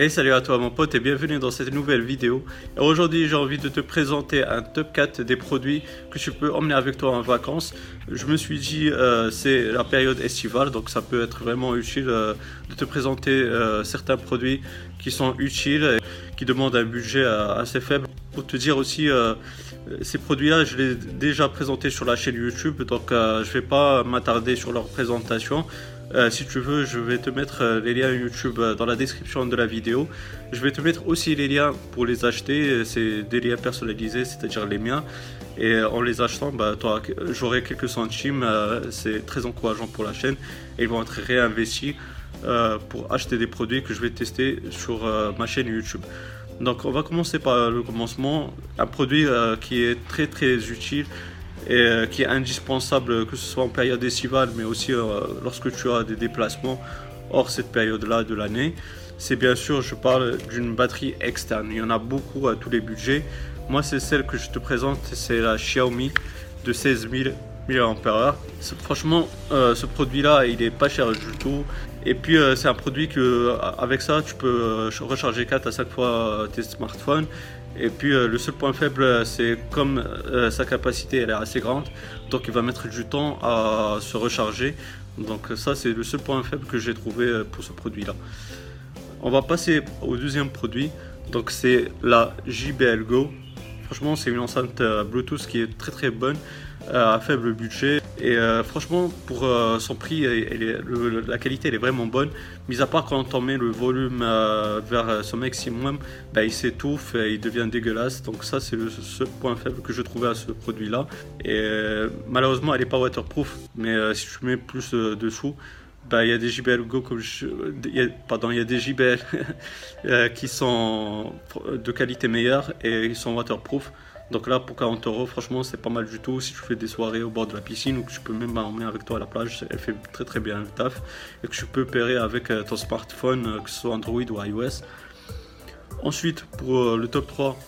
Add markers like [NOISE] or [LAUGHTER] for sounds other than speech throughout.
Hey salut à toi mon pote et bienvenue dans cette nouvelle vidéo. Aujourd'hui j'ai envie de te présenter un top 4 des produits que tu peux emmener avec toi en vacances. Je me suis dit euh, c'est la période estivale donc ça peut être vraiment utile euh, de te présenter euh, certains produits qui sont utiles et qui demandent un budget assez faible. Pour te dire aussi ces produits là je les ai déjà présentés sur la chaîne YouTube donc je vais pas m'attarder sur leur présentation. Euh, si tu veux, je vais te mettre euh, les liens YouTube euh, dans la description de la vidéo. Je vais te mettre aussi les liens pour les acheter. C'est des liens personnalisés, c'est-à-dire les miens. Et en les achetant, bah, j'aurai quelques centimes. c'est très encourageant pour la chaîne. Et ils vont être réinvestis pour acheter des produits que je vais tester sur ma chaîne YouTube. Donc on va commencer par le commencement. Un produit qui est très très utile et euh, qui est indispensable que ce soit en période estivale mais aussi euh, lorsque tu as des déplacements hors cette période-là de l'année. C'est bien sûr, je parle d'une batterie externe. Il y en a beaucoup à tous les budgets. Moi, c'est celle que je te présente, c'est la Xiaomi de 16 000 Franchement, euh, ce produit-là, il est pas cher du tout. Et puis, c'est un produit que, avec ça, tu peux recharger 4 à 5 fois tes smartphones. Et puis euh, le seul point faible, c'est comme euh, sa capacité elle est assez grande, donc il va mettre du temps à se recharger. Donc ça c'est le seul point faible que j'ai trouvé euh, pour ce produit-là. On va passer au deuxième produit, donc c'est la JBL Go. Franchement c'est une enceinte Bluetooth qui est très très bonne à faible budget. Et euh, franchement, pour euh, son prix, la qualité elle est vraiment bonne. Mis à part quand on met le volume euh, vers son maximum, bah, il s'étouffe et il devient dégueulasse. Donc ça, c'est le point faible que je trouvais à ce produit-là. Et malheureusement, elle n'est pas waterproof. Mais si tu mets plus dessous, bah, il y a des JBL Go il y a des JBL [LAUGHS] qui sont de qualité meilleure et ils sont waterproof. Donc là, pour 40 euros, franchement, c'est pas mal du tout. Si tu fais des soirées au bord de la piscine ou que tu peux même l'emmener avec toi à la plage, elle fait très très bien le taf. Et que tu peux pairer avec euh, ton smartphone, euh, que ce soit Android ou iOS. Ensuite, pour euh, le top 3,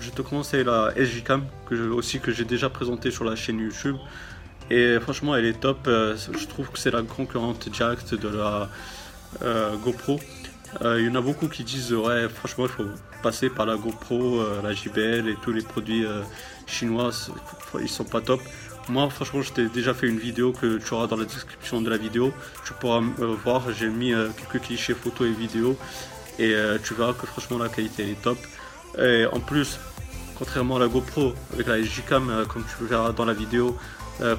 je te conseille la SG Cam, que aussi que j'ai déjà présenté sur la chaîne YouTube. Et franchement, elle est top. Je trouve que c'est la concurrente directe de la GoPro. Il y en a beaucoup qui disent ouais, franchement, il faut passer par la GoPro, euh, la JBL et tous les produits euh, chinois, ils sont pas top. Moi, franchement, je t'ai déjà fait une vidéo que tu auras dans la description de la vidéo. Tu pourras voir, j'ai mis euh, quelques clichés photos et vidéos. Et tu verras que franchement, la qualité est top. Et en plus, contrairement à la GoPro, avec la SG-Cam, comme tu verras dans la vidéo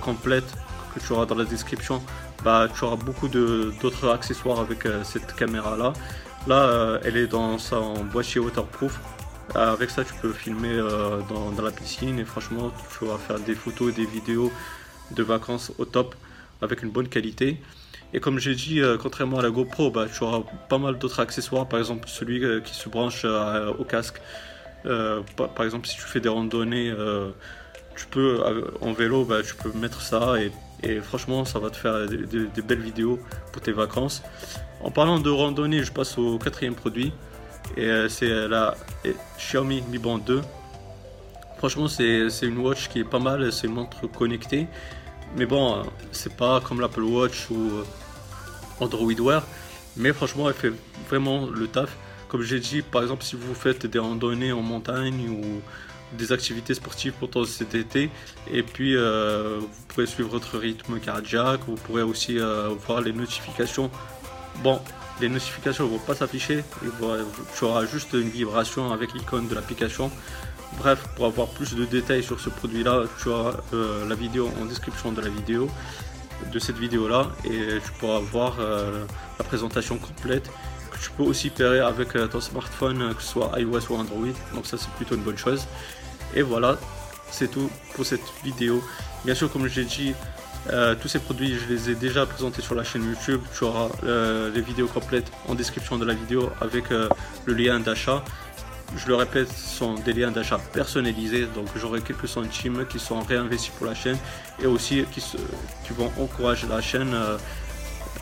complète que tu auras dans la description, bah, tu auras beaucoup d'autres accessoires avec cette caméra là. Là, euh, elle est dans son boîtier waterproof. Euh, avec ça, tu peux filmer euh, dans, la piscine et franchement, tu vas faire des photos, des vidéos de vacances au top avec une bonne qualité. Et comme j'ai dit, contrairement à la GoPro, bah, tu auras pas mal d'autres accessoires, par exemple celui qui se branche au casque. par exemple, si tu fais des randonnées, tu peux en vélo, bah, tu peux mettre ça et franchement, ça va te faire des, belles vidéos pour tes vacances. En parlant de randonnée, je passe au quatrième produit. Et euh, c'est la Xiaomi Mi Band 2. Franchement, c'est une watch qui est pas mal. C'est une montre connectée. Mais bon, euh, c'est pas comme l'Apple Watch ou euh, Android Wear. Mais franchement, elle fait vraiment le taf. Comme j'ai dit, par exemple, si vous faites des randonnées en montagne ou des activités sportives pendant cet été. Et puis, euh, vous pourrez suivre votre rythme cardiaque. Vous pourrez aussi euh, voir les notifications. Bon, les notifications ne vont pas s'afficher. Tu auras juste une vibration avec l'icône de l'application. Bref, pour avoir plus de détails sur ce produit-là, tu auras euh, la vidéo en description de la vidéo, de cette vidéo-là, et tu pourras voir la présentation complète tu peux aussi pairer avec ton smartphone, que ce soit iOS ou Android. Donc ça, c'est plutôt une bonne chose. Et voilà, c'est tout pour cette vidéo. Bien sûr, comme j'ai dit, euh, tous ces produits, je les ai déjà présentés sur la chaîne YouTube. Tu auras euh, les vidéos complètes en description de la vidéo avec euh, le lien d'achat. Je le répète, ce sont des liens d'achat personnalisés, donc j'aurai quelques centimes qui sont réinvestis pour la chaîne et aussi qui vont encourager la chaîne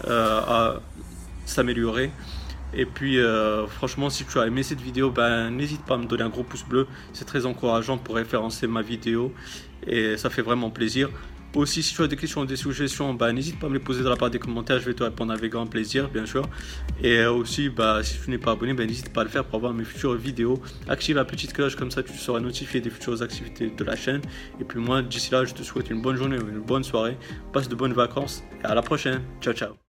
à s'améliorer. Et puis euh, franchement si tu as aimé cette vidéo, ben, n'hésite pas à me donner un gros pouce bleu, c'est très encourageant pour référencer ma vidéo et ça fait vraiment plaisir. Aussi, si tu as des questions ou des suggestions, bah, n'hésite pas à me les poser dans la barre des commentaires. Je vais te répondre avec grand plaisir, bien sûr. Et aussi, bah, si tu n'es pas abonné, bah, n'hésite pas à le faire pour avoir mes futures vidéos. Active la petite cloche, comme ça tu seras notifié des futures activités de la chaîne. Et puis moi, d'ici là, je te souhaite une bonne journée, une bonne soirée. Passe de bonnes vacances et à la prochaine. Ciao, ciao.